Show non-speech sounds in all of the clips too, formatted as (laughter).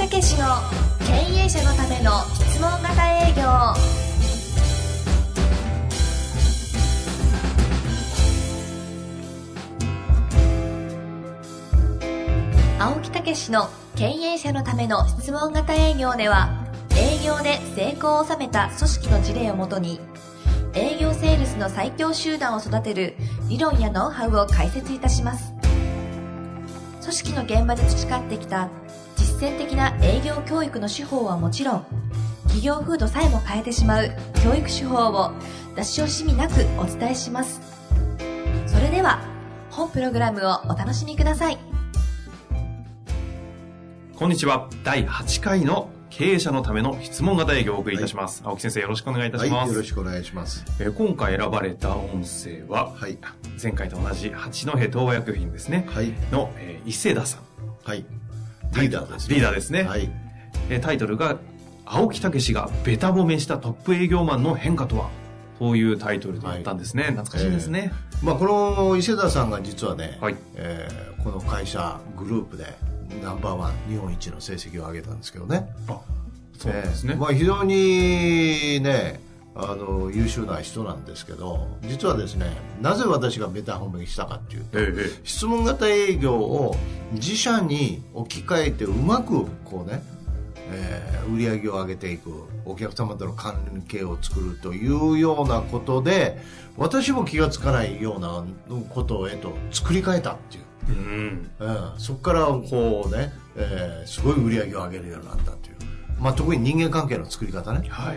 武史の経営者のための質問型営業青木武史の経営者のための質問型営業では営業で成功を収めた組織の事例をもとに営業セールスの最強集団を育てる理論やノウハウを解説いたします。組織の現場で培ってきた践的な営業教育の手法はもちろん企業風土さえも変えてしまう教育手法を出し惜しみなくお伝えしますそれでは本プログラムをお楽しみくださいこんにちは。第8回の経営者のための質問型営業をお送りいたします。青木先生よろしくお願いいたします。はい、よろしくお願いします。えー今回選ばれた音声は、はい。前回と同じ八戸東和薬品ですね。はい。の、えー伊勢田さん。はい。リーダーです、リーダーですね。はい。えータイトルが、青木武がベタ褒めしたトップ営業マンの変化とは？というタイトルでやったんですね。懐かしいですね。まあ、この伊勢田さんが実はね、はいえーこの会社グループでナンバーワン日本一の成績を上げたんですけどね。あ、そうですね。えーまあ、非常にね、あの優秀な人なんですけど実はですねなぜ私がベタ褒めしたかっていうと、えええ質問型営業を自社に置き換えてうまくこうね、えー売り上げを上げていくお客様との関係を作るというようなことで私も気が付かないようなことへと作り変えたっていう、えうん。うん、そこからこうね、えーすごい売り上げを上げるようになったっていう、まあ、特に人間関係の作り方ねはい。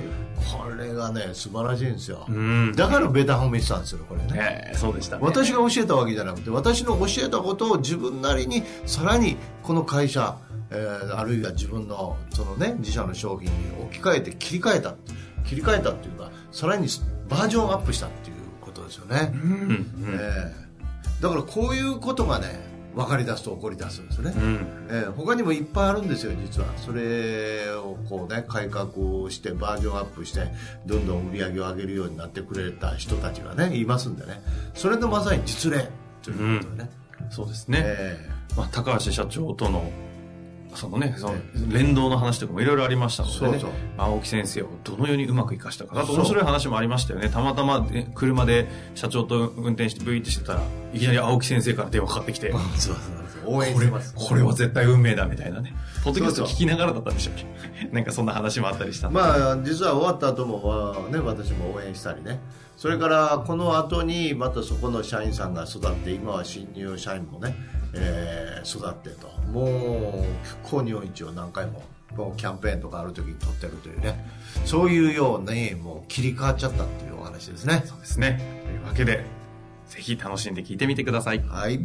これがね素晴らしいんですよ、うん。だからベタ褒めしたんですよこれねええそうでしたね。私が教えたわけじゃなくて私の教えたことを自分なりにさらにこの会社、えーあるいは自分のそのね自社の商品に置き換えて切り替えた切り替えたっていうかさらにバージョンアップしたっていうことですよね、うん。うん。えーだからこういうことがね分かり出すと起こり出すんですよね、うん。えー他にもいっぱいあるんですよ実は。それをこうね改革をしてバージョンアップしてどんどん売り上げを上げるようになってくれた人たちがねいますんでね。それのまさに実例ということでね、そうですね。えまあ、高橋社長との、そのね、その連動の話とかもいろいろありましたのでね、そうそう。青木先生をどのようにうまく活かしたかなと面白い話もありましたよね。たまたま、ね、車で社長と運転してブイってしてたら、いきなり青木先生から電話かかってきて、ー (laughs) そうそうそう。応援してます。これは絶対運命だみたいなね。ポッドキャスト聞きながらだったんでしょうけど (laughs) なんかそんな話もあったりした。まあ実は終わった後も、まあね、私も応援したりね。それからこの後にまたそこの社員さんが育って今は新入社員もね、えー育ってともう復興日本一を何回ももうキャンペーンとかある時に取ってるというねそういうようにもう切り替わっちゃったっていうお話ですねそうですね。というわけで、ぜひ楽しんで聞いてみてください。はい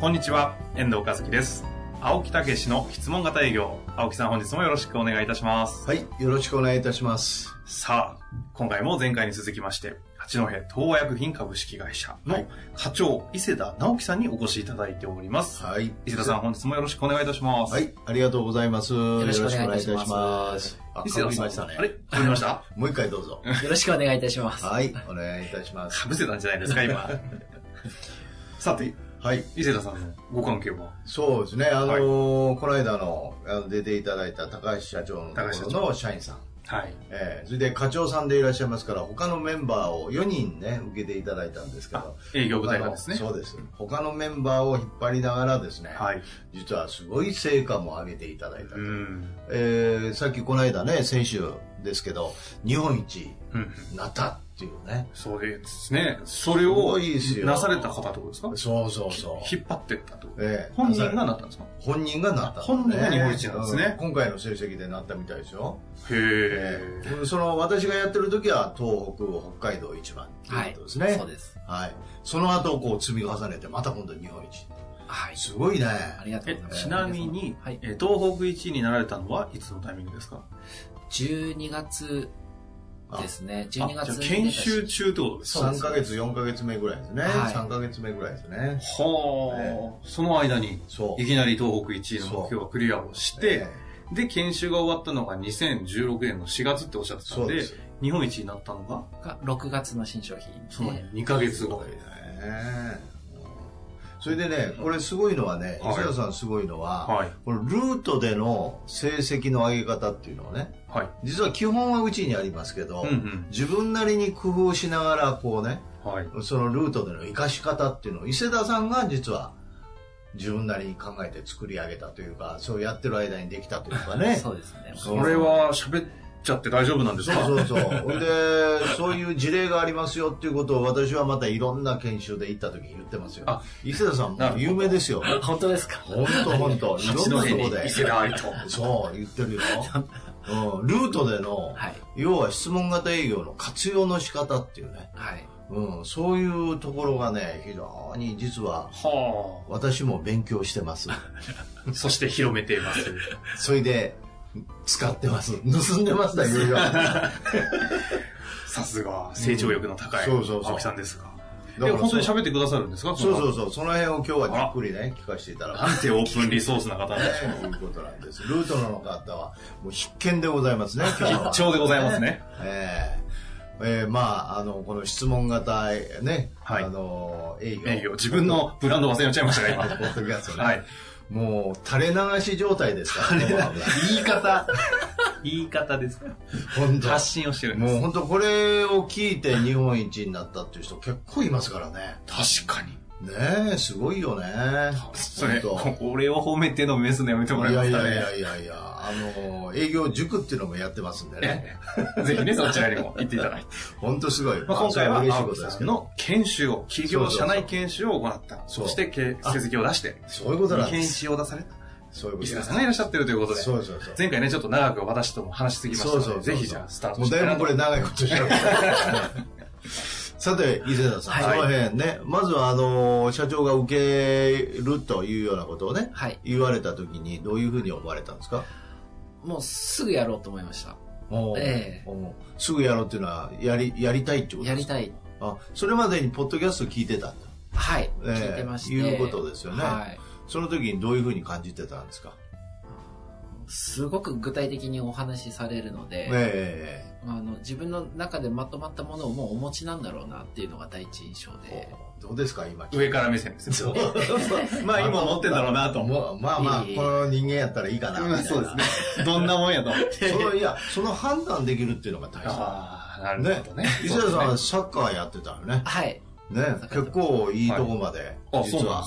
こんにちは、遠藤和樹です。青木武の質問型営業。青木さん本日もよろしくお願いいたします。はいよろしくお願いいたしますさあ、今回も前回に続きまして、八戸東和薬品株式会社のはい課長、伊勢田直樹さんにお越しいただいております。はい伊勢田さん本日もよろしくお願いいたします。はいありがとうございますよろしくお願いいたします伊勢田さん、被りましたねあれ？被りました？(laughs) もう一回どうぞよろしくお願いいたします。はいお願いいたします (laughs) 被せたんじゃないですか、今。(laughs) さて、はい伊勢田さんのご関係は？そうですね、あのーこの間のあの出ていただいた高橋社長のところの社員さん、はい。えーそれで課長さんでいらっしゃいますから、他のメンバーを4人ね、受けていただいたんですけど、営業部隊がですね。そうです。他のメンバーを引っ張りながらですね、はい。実はすごい成果も上げていただいたと。うん。えーさっきこの間ね、先週ですけど、日本一なったっていうね。そうですね。それすをなされた方ってことですか？そうそうそう。引っ張ってったってことえー本人がなったんですか？本人がなった、本人が日本一なんですねうん今回の成績でなったみたいですよ。へえ。えーその私がやってる時は東北北海道一番っていうことですね、そうです。はいその後こう積み重ねてまた今度日本一はい。すごいねありがとうえございます。ちなみに、はい。えー東北1位になられたのはいつのタイミングですか？12月ですね。あ12月研修中ってことですか3ヶ月4ヶ月目ぐらいですね、はい。3ヶ月目ぐらいですね。はあ、その間にそう。いきなり東北1位の目標をクリアをして、えで、研修が終わったのが2016年の4月っておっしゃってたんで、です。日本一になったのが、が6月の新商品。そので、2ヶ月後。ねそれでね、これすごいのはね、はい伊勢田さんすごいのは、はいこのルートでの成績の上げ方っていうのはね、はい。実は基本はうちにありますけど、うんうん自分なりに工夫しながらこうね、はい。そのルートでの活かし方っていうのを伊勢田さんが実は自分なりに考えて作り上げたというか、そうやってる間にできたというかね。(laughs) そうですね。それは喋っちゃって大丈夫なんですか？そうそうそう。で、そういう事例がありますよっていうことを私はまたいろんな研修で行った時に言ってますよ。あ伊勢田さんも有名ですよ。本当ですか？本当本当 (laughs) いろんなとこで。伊勢田愛と。そう、言ってるよ。うん、ルートでの、はい。要は質問型営業の活用の仕方っていうね、はい。うん、そういうところがね、非常に実はは私も勉強してます。あ。(laughs) そして広めています。それで、使ってます。盗んでますだ、いろいろ。(laughs) さすが、成長力の高いそうそうそう青木さんですが。でも本当に喋ってくださるんですか？そうそうう。そう、その辺を今日はじっくりね、聞かせていただく。なんてオープンリソースな方なんでしょね、いうことなんです。ルートの方は、もう必見でございますね、(laughs) 今日は。必聴でございますね。ええええまあ、あの、この質問型、ね、はいあの、営業。営業。自分のブランド忘れちゃいました (laughs) ポが、ッドキャストね。今。はい。もう、垂れ流し状態ですからね。言い方。言い方ですか本当発信をしてるんです。もう本当これを聞いて日本一になったっていう人結構いますからね。確かに。ねえ、すごいよね。それ、本俺を褒めてのメスのやめてもらえますかね。やいやいやいやいや、あの、営業塾っていうのもやってますんでね。ええぜひね、(laughs) そちらにも行っていただいて。本当すごい。まあ、今回は嬉しいことですけど。んの研修を、企業社内研修を行った。そしてけ成績を出して、そういうことなんで研す。修を出された。そういうことです伊勢田さんがいらっしゃってるということで、そうそうそう。前回ね、ちょっと長く私とも話しすぎましたので、そうそうそうぜひじゃあスタートもうしてだいぶこれ長いことしちゃうさて、伊勢田さん、はいその辺ね、まずはあの、社長が受けるというようなことをね、はい。言われたときにどういうふうに思われたんですか？もうすぐやろうと思いました。ええすぐやろうっていうのは、やり、やりたいってことですか？やりたい。あ、それまでにポッドキャスト聞いてたんだ。はい。ええ聞いてまして。いうことですよねはい。その時にどういうふうに感じてたんですか？すごく具体的にお話しされるので、えあの自分の中でまとまったものをもうお持ちなんだろうなっていうのが第一印象えで、どうですか今？上から目線ですそう (laughs) よ。まあ今思ってんだろうなと。もうまあまあ、この人間やったらいいかなみたいな。そうですね。どんなもんやと思って。そのいや、その判断できるっていうのが大事。ああ、なるねほどね。。伊勢田さんはサッカーやってたよね。はい。ね。結構いいとこまで、ですねあ、そう実は。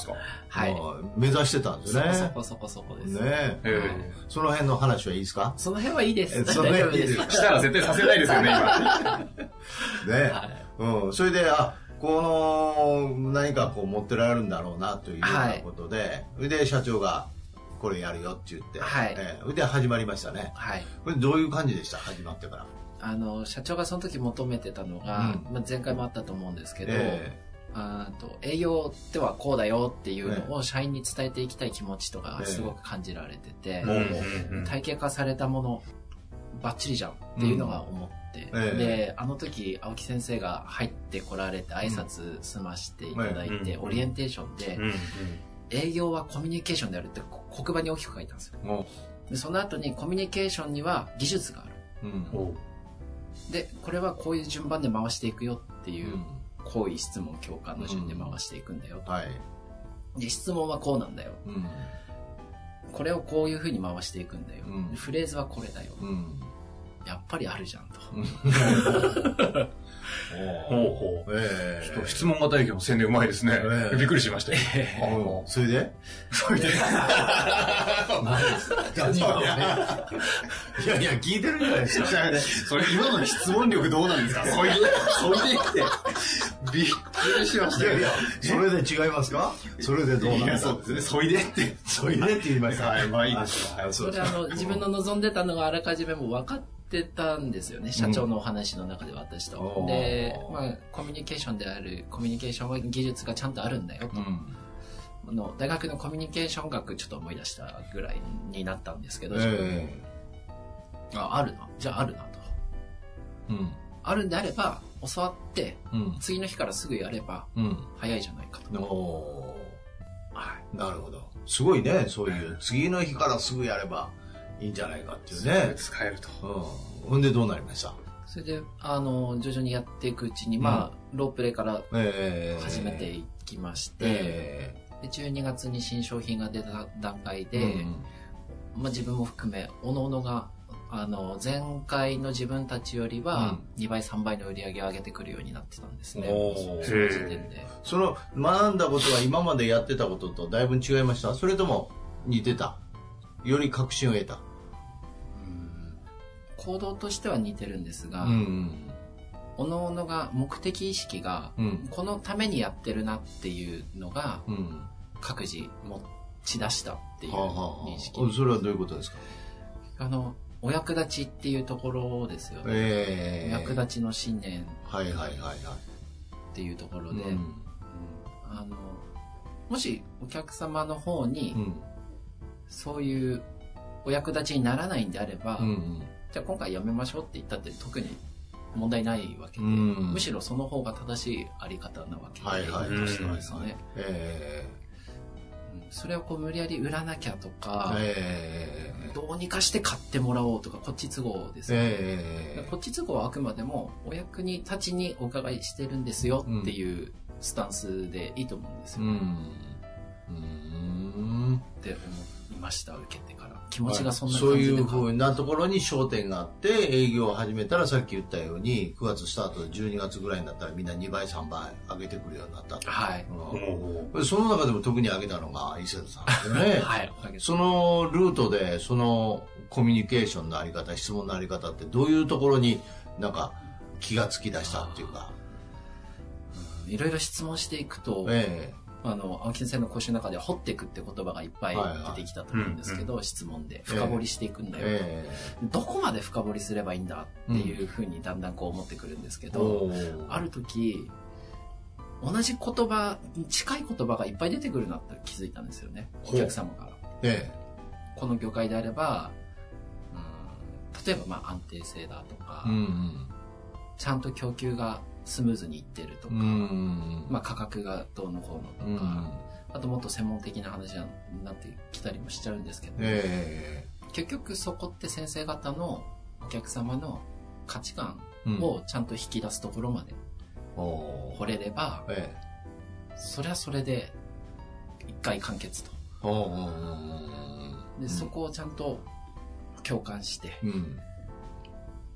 はい。目指してたんですそね。こそこそこそこです。ねええその辺の話はいいですか？その辺はいいです。えその辺はいいですしたら絶対させないですよね、今。(laughs) ね。はいうん。それで、あ、この、何かこう持ってられるんだろうなというようなことで、それで社長が、これやるよって言って、はいええそれで始まりましたね。はい。これどういう感じでした？始まってから。あの、社長がその時求めてたのが、うん。まあ、前回もあったと思うんですけど、えあーと営業ではこうだよっていうのを社員に伝えていきたい気持ちとかがすごく感じられてて、うん。うん。うん。体系化されたものバッチリじゃんっていうのが思って、ええ。であの時青木先生が入ってこられて挨拶済ましていただいて、うん。オリエンテーションで、うん。うん。営業はコミュニケーションであるってこ黒板に大きく書いたんですよ。でその後にコミュニケーションには技術があるでこれはこういう順番で回していくよっていう行為質問共感の順で回していくんだよと、はい。で質問はこうなんだよ。うん。これをこういうふうに回していくんだよ、うん。フレーズはこれだよ、うん。やっぱりあるじゃんと、(laughs) ほうほう。ええちょっと質問型営業の宣伝うまいですねえ。えびっくりしましたよ。うんそれで？それで？(laughs) 何が？ねいやいや、聞いてるじゃないですか。それ今の質問力どうなんですか？それで、それでって。びっくりしましたよ。いやいや、それで違いますか？それでどうなんいやだそうですね。そいでって。それでって言いました。はいまあいいですそうですそれあの自分の望んでたのがあらかじめもう分かってたんですよね。社長のお話の中で私と、おー。で、まあ、コミュニケーションであるコミュニケーションは技術がちゃんとあるんだよと、うん。あの大学のコミュニケーション学ちょっと思い出したぐらいになったんですけど、えああるな。じゃああるなと。えうん。あるんであれば教わってうん。次の日からすぐやればうん。早いじゃないかと、おはーなるほど。すごいね、そういう、次の日からすぐやればいいんじゃないかっていうね。使えると。うん。ほんでどうなりました？い、それであの徐々にやっていくうちに、まあロープレイからええ始めていきまして、えで12月に新商品が出た段階で、うんまあ、自分も含め各々があの前回の自分たちよりは2倍3倍の売り上げを上げてくるようになってたんですね、おー。その時点で。その学んだことは今までやってたこととだいぶ違いました？それとも似てた？より確信を得た。行動としては似てるんですが、ん各々が目的意識がうん。このためにやってるなっていうのがうん。各自持ち出したっていうはあはあは認識。あそれはどういうことですか？あのお役立ちっていうところですよね、ええ。お役立ちの信念。はいはいはいはい。っていうところで、うん。あのもしお客様の方にうんそういうお役立ちにならないんであれば、うんじゃあ今回やめましょうって言ったって特に問題ないわけで、うん。むしろその方が正しいあり方なわけで、はいはい。としてはですね、えうん。それをこう無理やり売らなきゃとかえ、え。えどうにかして買ってもらおうとかこっち都合ですよね、えこっち都合はあくまでもお役に立ちにお伺いしてるんですよっていうスタンスでいいと思うんですよ、うん。うん。って思いました受けてから。気持ちがそんなそうい。感じでうふうなところに焦点があって営業を始めたらさっき言ったように9月スタートで12月ぐらいになったらみんな2倍3倍上げてくるようになったと、はい。うん。その中でも特に上げたのが伊勢田さんでね。はい。そのルートでそのコミュニケーションのあり方質問のあり方ってどういうところになんか気がつき出したっていうか。いろいろ質問していくと、えあの青木先生の講習の中では掘っていくって言葉がいっぱい出てきたと思うんですけど、質問で。深掘りしていくんだえよ、えどこまで深掘りすればいいんだっていうふうにだんだんこう思ってくるんですけえど、ある時同じ言葉近い言葉がいっぱい出てくるなって気づいたんですよね。お客様から。えこの業界であれば、うん、例えばまあ安定性だとか、えうん。ちゃんと供給がスムーズにいってるとか、まあ、価格がどうのこうのとか、うん。あともっと専門的な話になってきたりもしちゃうんですけど、え結局そこって先生方のお客様の価値観をちゃんと引き出すところまでおー。掘れれば、えそれはそれで一回完結と。で、そこをちゃんと共感してうん。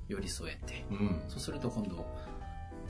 寄り添えて、うん。そうすると今度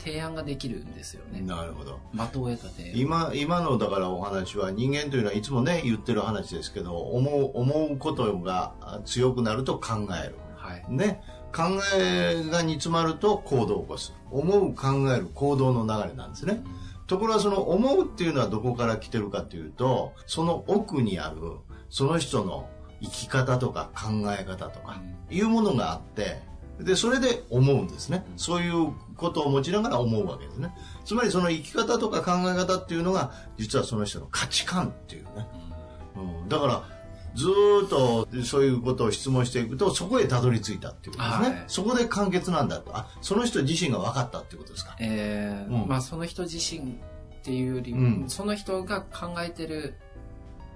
提案ができるんですよね。なるほど。的を得た提案。今今のだからお話は人間というのはいつもね言ってる話ですけど思う思うことが強くなると考える。はい。ね。考えが煮詰まると行動を起こす。思う考える行動の流れなんですね。ところがその思うっていうのはどこから来てるかというとその奥にあるその人の生き方とか考え方とかいうものがあってでそれで思うんですね。そういうことを持ちながら思うわけですね。つまりその生き方とか考え方っていうのが実はその人の価値観っていうね、うん、だからずーっとそういうことを質問していくとそこへたどり着いたっていうことですね、はい。そこで完結なんだと。あその人自身が分かったっていうことですか。えーうん。まあその人自身っていうより、うん。その人が考えてる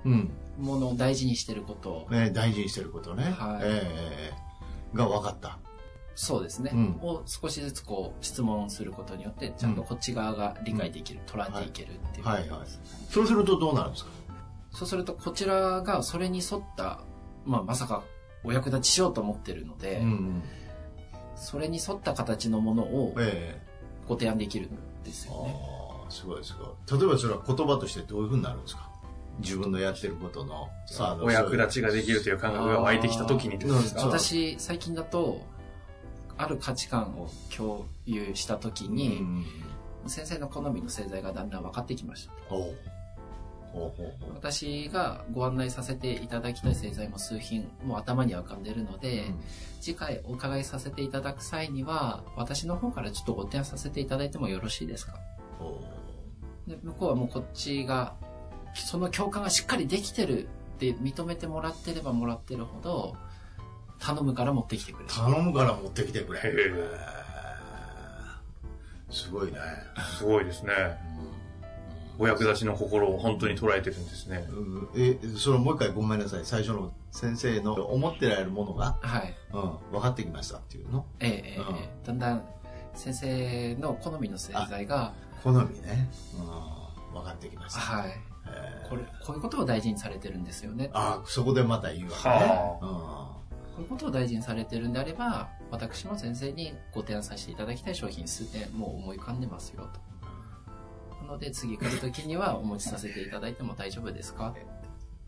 うん、ものを大事にしてること。をえー大事にしてることね、はい。えーが分かったそうですね、うん。を少しずつこう質問することによってちゃんとこっち側が理解できる、捉えていけるっていう、はい。はい。そうするとどうなるんですか？そうするとこちらがそれに沿った、まあ、まさかお役立ちしようと思ってるので、うんそれに沿った形のものをえご提案できるんですえよね。ああすごいすごい。例えばそれは言葉としてどういうふうになるんですか？自分のやってることのさあお役立ちができるという感覚が湧いてきた時にってことですか？そう。私最近だとある価値観を共有した時うに、ん。先生の好みの製材がだんだん分かってきました。私がご案内させていただきたい製材も数品もう頭には浮かんでるので、うん。次回お伺いさせていただく際には私の方からちょっとご提案させていただいてもよろしいですか？ほで向こうはもうこっちがその共感がしっかりできてるって認めてもらってればもらってるほど頼むから持ってきてくれ。頼むから持ってきてくれ。すごいね。すごいですね。お役立ちの心を本当に捉えてるんですね。うん。えそれもう一回ごめんなさい。最初の先生の思ってられるものが、はい。うん、分かってきましたっていうの？ええええうん。ええだんだん先生の好みの製材が好みね、うん、分かってきました、はい。え。これ、こういうことを大事にされてるんですよね。ああ、そこでまた言うわけね。はこういうことを大事にされてるんであれば、私も先生にご提案させていただきたい商品数点もう思い浮かんでますよと。なので次来るときにはお持ちさせていただいても大丈夫ですか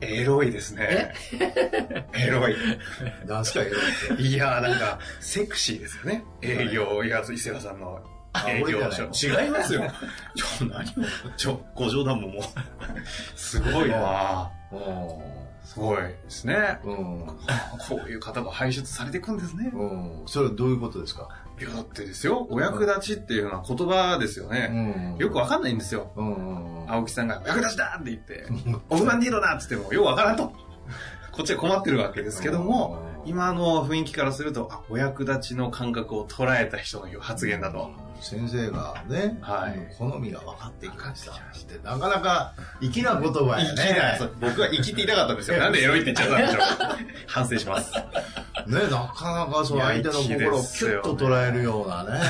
エロいですね。(laughs) エロい。うん。なんすか、エロいって。いやーなんか、セクシーですよね。営業、いや、伊勢川さんのあ営業。違いますよ。(laughs) ちょ、何を、ちょ、ご冗談ももう。すごいなすごいですね。うん。こういう方が輩出されていくんですね。うん。それはどういうことですか？いや、だってですよ、お役立ちっていうのは言葉ですよね。んよくわかんないんですよ。うん。青木さんが、お役立ちだって言って、オフマンディーロだって言っても、よくわからんと。こっちは困ってるわけですけども、今の雰囲気からすると、あ、お役立ちの感覚を捉えた人の発言だと。先生がね、はい好みが分かってきましたって、なかなか粋な言葉やね。僕は生きていたかったんですよ。(laughs) なんでエロいって言っちゃったんでしょう。反省します。ね、なかなかそういや相手の心をキュッと捉えるようなね。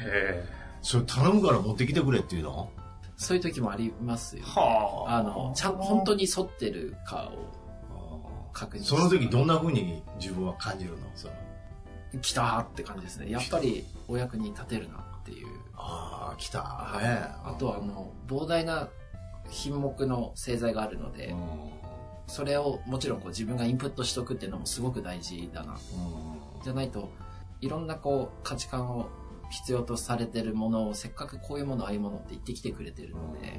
えそれ頼むから持ってきてくれっていうの？そういう時もありますよ、えはあ。あの、ちゃんと本当に沿ってるかを確認その時どんな風に自分は感じるの？その来たーって感じですね。やっぱりお役に立てるなっていう。ああ、来た。はいねあとはあの、膨大な品目の製剤があるので、うんそれをもちろんこう自分がインプットしとくっていうのもすごく大事だな。じゃないと、いろんなこう価値観を必要とされてるものをせっかくこういうものああいうものって言ってきてくれてるので、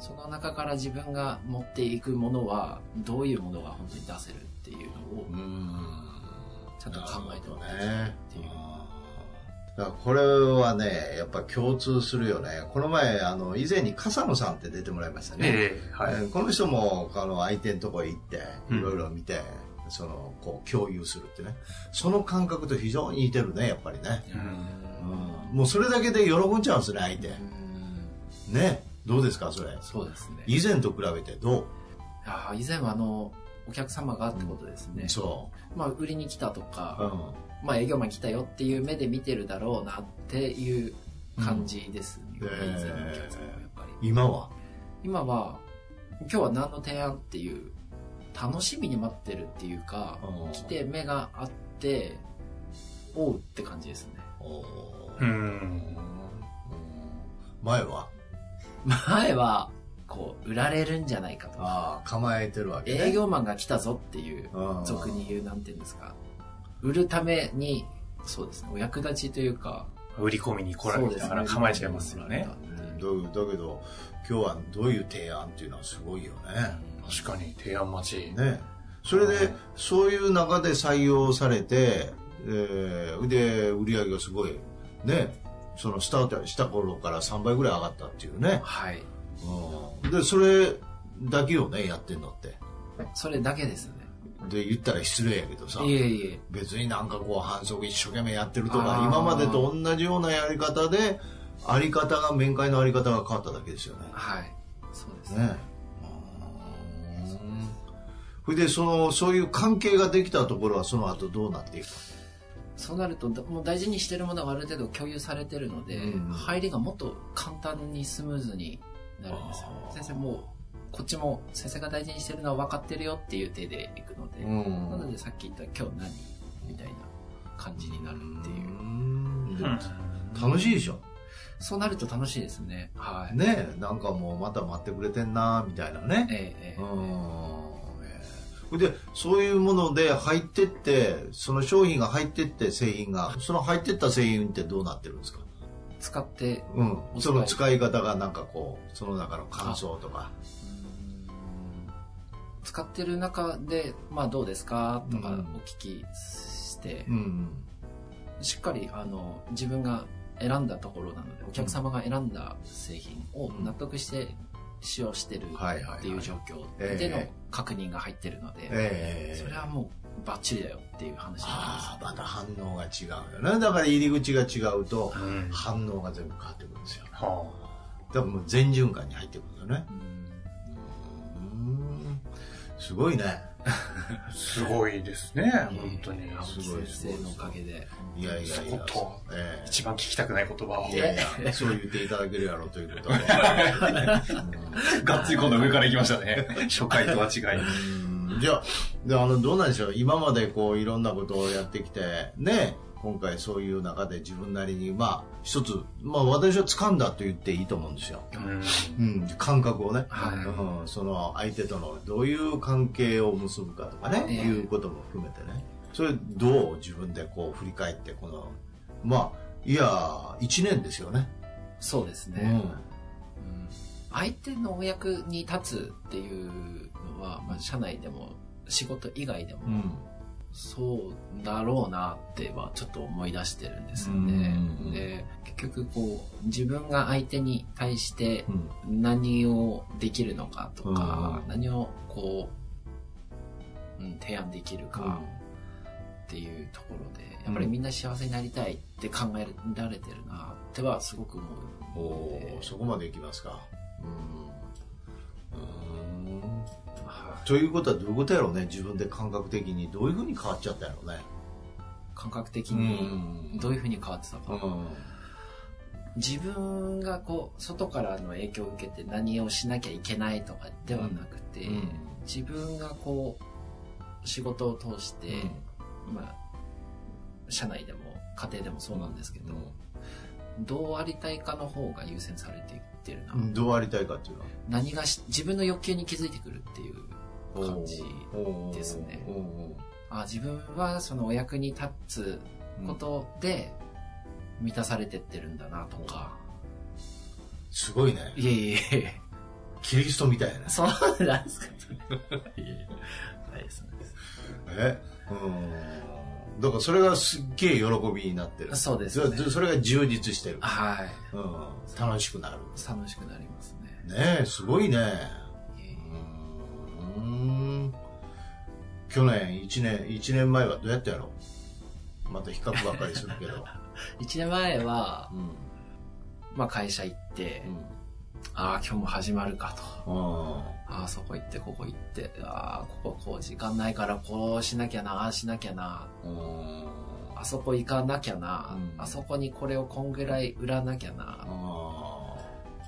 その中から自分が持っていくものはどういうものが本当に出せるっていうのをうんちゃんと考えておくねっていう。だからこれはね、やっぱ共通するよね。この前、あの、以前に笠野さんって出てもらいましたね。ええはい。えーこの人も、あの、相手のとこへ行って、うんいろいろ見て、その、こう、共有するってね。その感覚と非常に似てるね、やっぱりね。うんもうそれだけで喜んじゃうんですね、相手。うんね。どうですか、それ？そうですね。以前と比べてどう？あー以前はあの、お客様がってことですね。そまあ、売りに来たとう。か、うん。まあ、営業マン来たよっていう目で見てるだろうなっていう感じですね。うん以前のお客様はやっぱり。今は？今は、今日は何の提案っていう、楽しみに待ってるっていうか、うん来て目があって、おうって感じですね。ううんん。前は？前は、こう、売られるんじゃないかとか、ああ、構えてるわけね。営業マンが来たぞっていう、うん俗に言う、なんていうんですか、売るために、そうですね、お役立ちというか、売り込みに来られたから構えちゃいますよね。うんだだけど、今日はどういう提案っていうのはすごいよね。確かに、提案待ち。ね。それで、そういう中で採用されて、えーで、売り上げがすごい、ね、そのスタートした頃から3倍ぐらい上がったっていうね。はい。うんで、それだけをね、やってんのって。それだけですね。で、言ったら失礼やけどさ。いえいえ。別になんかこう反則一生懸命やってるとか今までと同じようなやり方であり方が面会のあり方が変わっただけですよね。はい。そうですね。ねそれでそのそういう関係ができたところはその後どうなっていくそうなると、だもう大事にしてるものがある程度共有されてるので、うん入りがもっと簡単にスムーズになるんですよ。先生もう、こっちも先生が大事にしてるのは分かってるよっていう手でいくので、なのでさっき言った今日何みたいな感じになるっていう。う楽しいでしょ？そうなると楽しいですね。はい。ねなんかもうまた待ってくれてんなみたいなねええええうんでそういうもので入ってってその商品が入ってって製品がその入ってった製品ってどうなってるんですか？使って、うん。その使い方がなんかこうその中の感想とか。使ってる中で、まあどうですかとかうん。お聞きして、うんしっかりあの自分が選んだところなのでお客様が選んだ製品を納得して使用してるっていう状況ええ。での確認が入ってるので、ええ。それはもうバッチリだよっていう話になああまた反応が違うよねだから入り口が違うとうん。反応が全部変わってくるんですよ。はだからもう全循環に入ってくるんだよね。うんすごいねすごいですね、本当に。青木先生のおかげで。いやいやいや。とえ一番聞きたくない言葉をえい。やいや、そう言っていただけるやろうということで。がっつり今度上から行きましたね。初回とは違い。うんじゃあ、であの、どうなんでしょう今までこう、いろんなことをやってきて、ね、今回そういう中で自分なりに、まあ、一つ、まあ私は掴んだと言っていいと思うんですよ。うん。うん、感覚をね、はい。うん、その相手とのどういう関係を結ぶかとかね、ええ。いうことも含めてね。それどう自分でこう振り返ってこのまあいや1年ですよね、そうですね。うん。うん。相手のお役に立つっていうのは、まあ、社内でも仕事以外でも、うんそうだろうなってはちょっと思い出してるんですよね。で、結局こう、自分が相手に対してうん。何をできるのかとか、うん何をこう、うん、提案できるかっていうところで、やっぱりみんな幸せになりたいって考えられてるなってはすごく思うおそこまでいきますか。うんということはどういうことやろうね。自分で感覚的に。どういうふうに変わっちゃったやろうね。い感覚的にどういうふうに変わってたか。うん。自分がこう外からの影響を受けて何をしなきゃいけないとかではなくて、うん。自分がこう仕事を通して、まあ社内でも家庭でもそうなんですけど、どうありたいかの方が優先されていってるな、うん。どうありたいかっていうのは？何がし自分の欲求に気づいてくるっていう感じですね。あ自分はそのお役に立つことで満たされてってるんだなとか、すごいね。いえいえいえ。キリストみたいなそうなんですか。いえないです。え？うん。だからそれがすっげえ喜びになってる。そうですね。そそれが充実してる、はい。うん、楽しくなる。楽しくなりますね。ねえすごいねうん。去年1年1年前はどうやったやろ？また比較ばっかりするけど、(laughs) 1年前はう、ん。まあ、会社行って、ああ今日も始まるかと。うんああそこ行ってここ行ってああこここう時間ないからこうしなきゃなああしなきゃな。うん。あそこ行かなきゃな、うん。あそこにこれをこんぐらい売らなきゃな、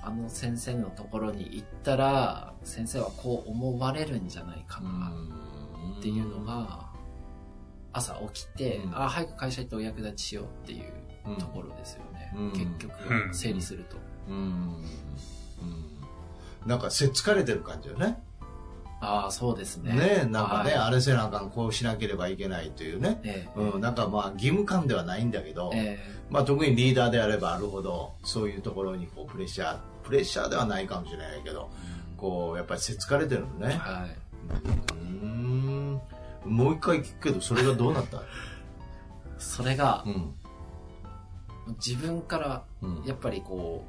ああの先生のところに行ったら先生はこう思われるんじゃないかなっていうのが朝起きて、うん。あ早く会社行ってお役立ちしようっていうところですよね、うん。結局うん整理すると、うん。うん。なんかせっつかれてる感じよね。ああそうですね。ねえなんかね、はい。あれせなあかんこうしなければいけないというね、ええ。うん、なんかまあ義務感ではないんだけど、え。まあ、特にリーダーであればあるほどそういうところにこうプレッシャープレッシャーではないかもしれないけどこうやっぱりせっつかれてるのね。えはいうーん。もう一回聞くけどそれがどうなった？それがうん。自分からうん。やっぱりこ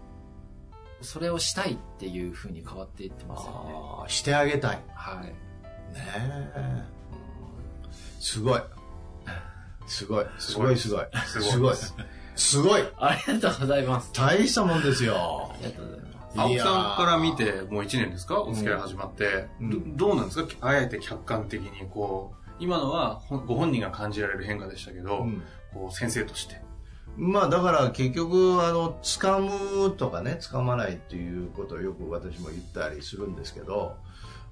うそれをしたいっていうふうに変わっていってますよね。ああしてあげたい。ねはい。え、うん。すごい。すごい。すごいすごい。すごい。すごい。すごい。(laughs) ありがとうございます。大したもんですよ。ありがとうございます青木さんから見てもう1年ですか？お付き合い始まって、うん。どどうなんですか？あえて客観的にこう今のはご本人が感じられる変化でしたけど、うん。こう先生として。まあだから結局あの掴むとかね掴まないっていうことをよく私も言ったりするんですけど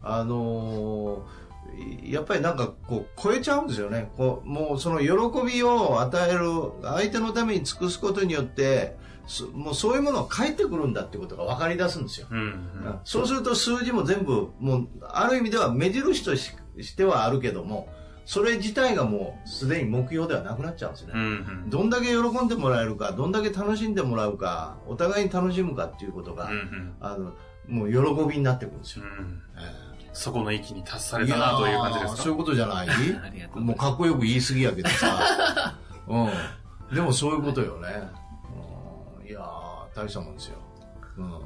あのーやっぱりなんかこう超えちゃうんですよね。こうもうその喜びを与える相手のために尽くすことによってそもうそういうものが返ってくるんだってことが分かり出すんですよ、うんそうすると数字も全部もうある意味では目印とししてはあるけどもそれ自体がもうすでに目標ではなくなっちゃうんですね、うんうん。どんだけ喜んでもらえるかどんだけ楽しんでもらうかお互いに楽しむかっていうことが、うんうん。あのもう喜びになってくるんですよ、うん。えそこの域に達さえれたなという感じですか？そういうことじゃない？(laughs) もうかっこよく言い過ぎやけどさ、(laughs) うん、でもそういうことよね、大したもんですよ、うん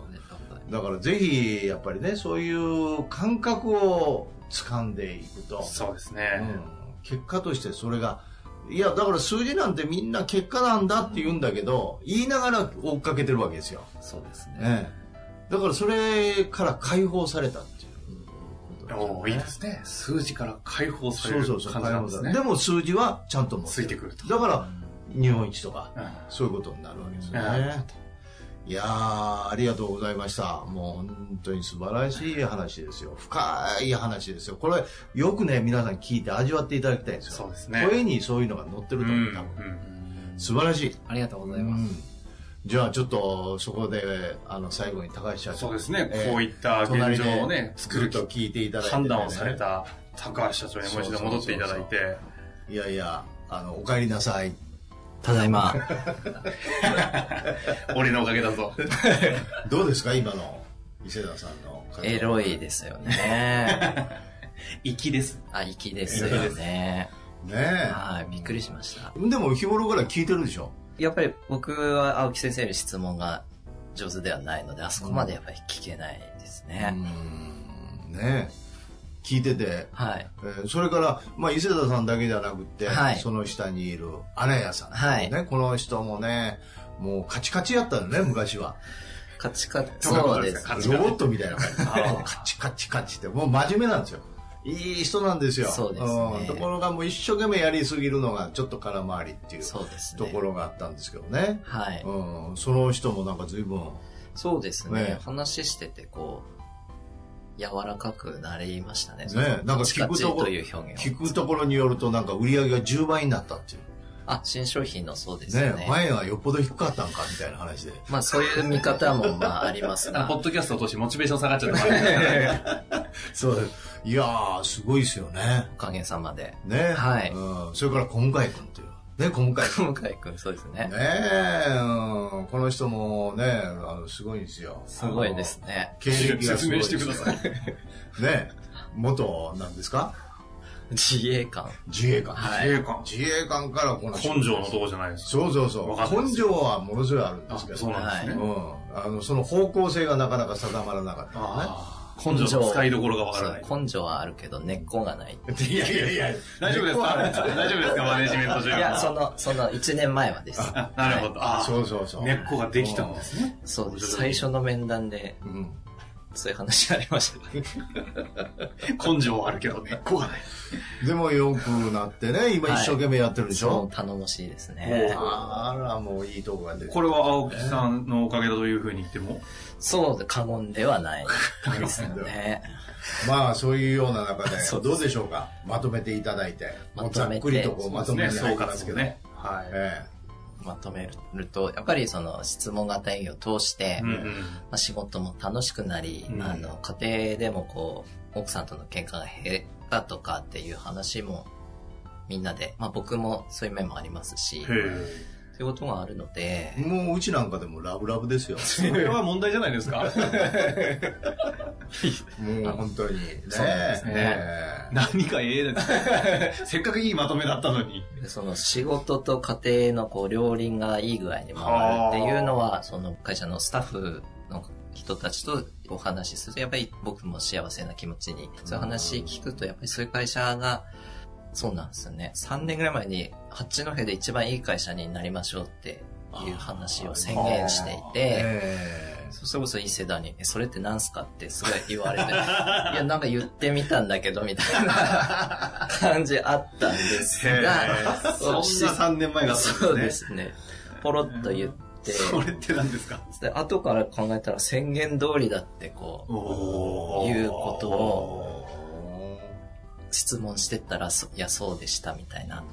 だからぜひやっぱりねそういう感覚を掴んでいくと、そうですね、うん、結果としてそれがいやだから数字なんてみんな結果なんだって言うんだけど言いながら追っかけてるわけですよ、そうですね、ええだからそれから解放されたっていうね。おーいいですね。数字から解放されるそうそうそう。感じなんですね。でも数字はちゃんと持ってついてくると。だから、日本一とか、うんそういうことになるわけですなるほね。いやー、ありがとうございました。もう本当に素晴らしい話ですよ。深い話ですよ。これ、よくね、皆さん聞いて味わっていただきたいんですよ。そうですね声にそういうのが載ってると思う、多分。素晴らしい。ありがとうございます。うんじゃあちょっとそこであの最後に高橋社長そうですね。えーこういった現状をね、作ると聞いていただいて、判断をされた高橋社長にもう一度戻っていただいて、いやいやあのお帰りなさいただいま。(laughs) 俺のおかげだぞ。(laughs) どうですか今の伊勢田さんのエロいですよね。(laughs) 粋です。あ、粋ですよね。ねはい、びっくりしました。えでも日頃から聞いてるでしょ？やっぱり僕は青木先生より質問が上手ではないので、あそこまでやっぱり聞けないですうね。んねえ聞いてて、はい。えーそれから、まあ、伊勢田さんだけじゃなくて、はい。その下にいる荒谷さん、ねはい。この人もねもうカチカチやったのね昔は。カチカチ、そうです。ロボットみたいな感じ。カチカチ。カチってもう真面目なんですよ。いい人なんですよ。そうですね。ん。ところがもう一生懸命やりすぎるのがちょっと空回りっていうそうですね。ところがあったんですけどね。はい。うん、その人もなんか随分そうですね。ね。話してて、こう、柔らかくなりましたね。ねなんか聞くとこという表現を。聞くところによるとなんか売り上げが10倍になったっていうあ、新商品のそうですよね。ね前はよっぽど低かったんかみたいな話でまあそういう見方もまあありますが (laughs) ポ。ッドキャストを通してモチベーション下がっちゃった。(laughs) そういやーすごいですよねおかげさまで。ねはいうん、それから小向井君っていうね小向井君向井くん、そうですねね。え、うん、この人もねあのすごいんですよすごいですね。経歴が説明してください。ね元なんですか？自衛官。自衛官、はい自衛官。自衛官からこの根性のとこじゃないですか。そうそうそう根性はものすごいあるんであすけどそうなんですね。うん、あのその方向性がなかなか定まらなかったのねああ。根性の使いどころがわからない。根性はあるけど根っこがない。いやいやいや大丈夫ですか？(laughs) 大丈夫ですか？マネジメント中いや、その、その1年前はです。あなるほど。ああ。そうそうそう根っこができたんですね。そうです。最初の面談で、うんそういう話ありました。根性はあるけど根っこがない。でもよくなってね今一生懸命やってるでしょ、そう、頼もしいですね。あらもういいとこが出てこれは青木さんのおかげだというふうに言っても？そうで、過言ではないですよね。(laughs) まあそういうような中でどうでしょうか？まとめていただいてざっくりとこうまとめに入りますけど、ね。はい。えまとめると、やっぱりその質問型営業を通して、まうんうん。あ、仕事も楽しくなり、うんあの、家庭でもこう、奥さんとの喧嘩が減ったとかっていう話も、みんなで、まあ僕もそういう面もありますし、へそういうことがあるので。え、もううちなんかでもラブラブですよ。(laughs) それは問題じゃないですか？もう本当に。ねそうですね。ええ。何かええです。(laughs) せっかくいいまとめだったのに。その仕事と家庭のこう両輪がいい具合に回るっていうのは、その会社のスタッフの人たちとお話しすると、やっぱり僕も幸せな気持ちに、そういう話聞くと、やっぱりそういう会社が、そうなんですよね。3年ぐらい前に、八戸で一番いい会社になりましょうっていう話を宣言していて、えそれこそ伊勢田に、え、それって何すか？ってすごい言われて、(laughs) いや、なんか言ってみたんだけど、みたいな (laughs) 感じあったんですが、そんな3年前があったそうでんですね。ポロッと言って、それって何ですか？で後から考えたら宣言通りだってこう、おいうことを質問してったら、そいや、そうでしたみたいな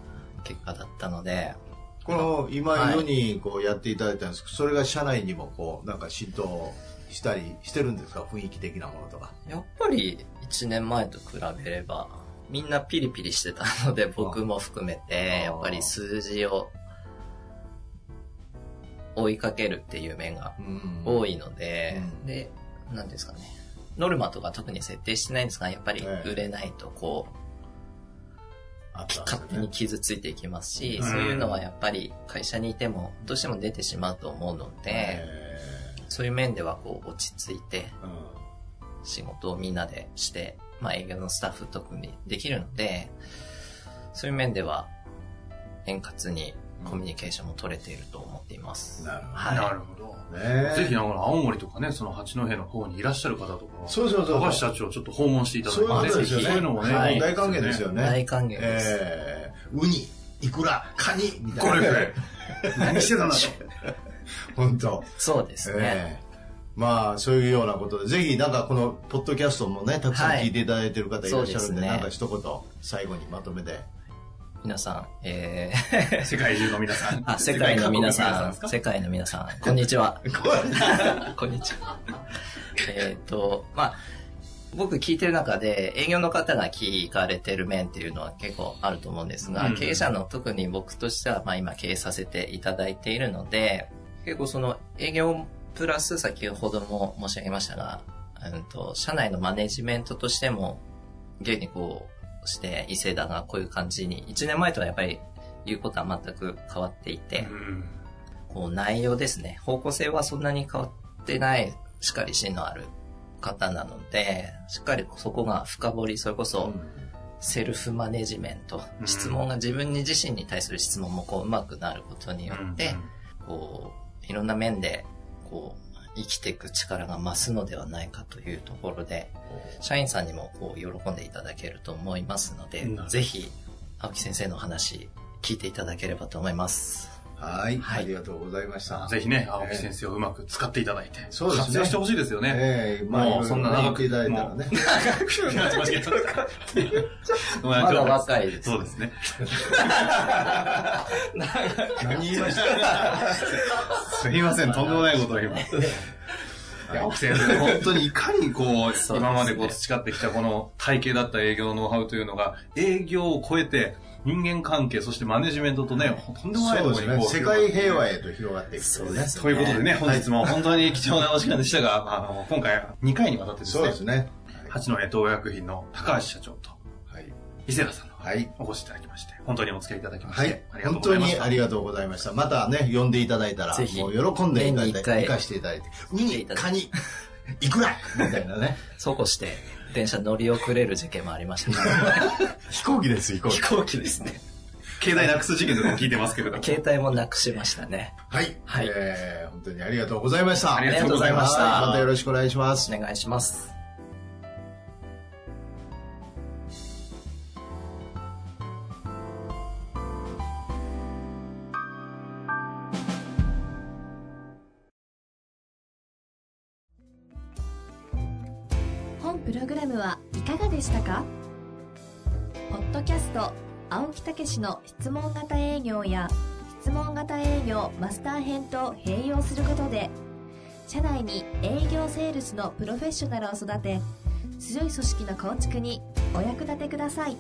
結果だったので、この今はい世にこうやっていただいたんですけど、それが社内にもこうなんか浸透したりしてるんですか？雰囲気的なものとか。やっぱり1年前と比べれば、みんなピリピリしてたので、僕も含めて、やっぱり数字を追いかけるっていう面が多いので、うん。で、なんですかね。ノルマとか特に設定してないんですが、やっぱりええ。売れないとこう、ね。勝手に傷ついていきますし、うん。そういうのはやっぱり会社にいてもどうしても出てしまうと思うので、えそういう面ではこう落ち着いてえ仕事をみんなでして、まあ営業のスタッフ特にできるので、そういう面では円滑にコミュニケーションも取れていると思っています。なるほはい。なるほど。どね。ぜひ、あの、青森とかね、その八戸の方にいらっしゃる方とかは、そうそうそう高橋社長ちょっと訪問していただいて、そういすよね。そういうのもね、はい。大歓迎ですよね。大歓迎です。えー、ウニイクラカニみたいな。ゴルフ。(laughs) 何してたんだと。本当。そうですね。ええまあそういうようなことでぜひなんかこのポッドキャストもねたくさん聞いていただいてる方いらっしゃるんで,、そうですね。なんか一言最後にまとめて皆さん、え (laughs) 世界中の皆さんー、。あ、世界の皆さん、世界の皆さん、こんにちは。こんにちは。えっと、まあ、僕聞いてる中で営業の方が聞かれてる面っていうのは結構あると思うんですが、うん経営者の特に僕としては、まあ今経営させていただいているので、結構その営業プラス先ほども申し上げましたが、うんと、社内のマネジメントとしても、現にこうして、伊勢田がこういう感じに、1年前とはやっぱり言うことは全く変わっていて、うん。こう内容ですね。方向性はそんなに変わってない、しっかり芯のある方なので、しっかりそこが深掘り、それこそセルフマネジメント、うん。質問が自分に自身に対する質問もこう上手くなることによって、こう、いろんな面で、こう、生きていく力が増すのではないかというところで、社員さんにもこう喜んでいただけると思いますのでぜひ、青木先生の話、聞いていただければと思います。はい、はい。ありがとうございました。ぜひね、青木先生をうまく使っていただいて、そうですね。活用してほしいですよね。ええ。まあそんな長くいただいたらね。(laughs) 間違えた。まだ若いです。そうですね。(laughs) 何言いました？(laughs) すいません、とんでもないことを今。青木先生、本当にいかにこう、今までこう培ってきたこの体系だった営業ノウハウというのが、営業を超えて、人間関係、そしてマネジメントとね、とんでもないところにこう世界平和へと広がっていくそうですということでね、本日も本当に貴重なお時間でしたが、あの、今回2回にわたってですねそうで、すね。八戸東薬品の高橋社長とはい、伊勢田さんのはい。お越しいただきまして、本当にお付き合いいただきましはい。て、ありがとう本当ございました。にありがとうございました。またね呼んでいただいたらぜひ。もう喜んでいただいて行かしていただいてウニカニいくらみたいなね。そうこうして、電車乗り遅れる事件もありました (laughs) 飛行機です飛行機飛行機ですね。携帯なくす事件とかも聞いてますけれども。携帯もなくしましたね。はい、はいえー本当にありがとうございましたありがとうございましたはいまたよろしくお願いしますお願いします。したか？ポッドキャスト青木武しの質問型営業や質問型営業マスター編と併用することで社内に営業セールスのプロフェッショナルを育て強い組織の構築にお役立てください。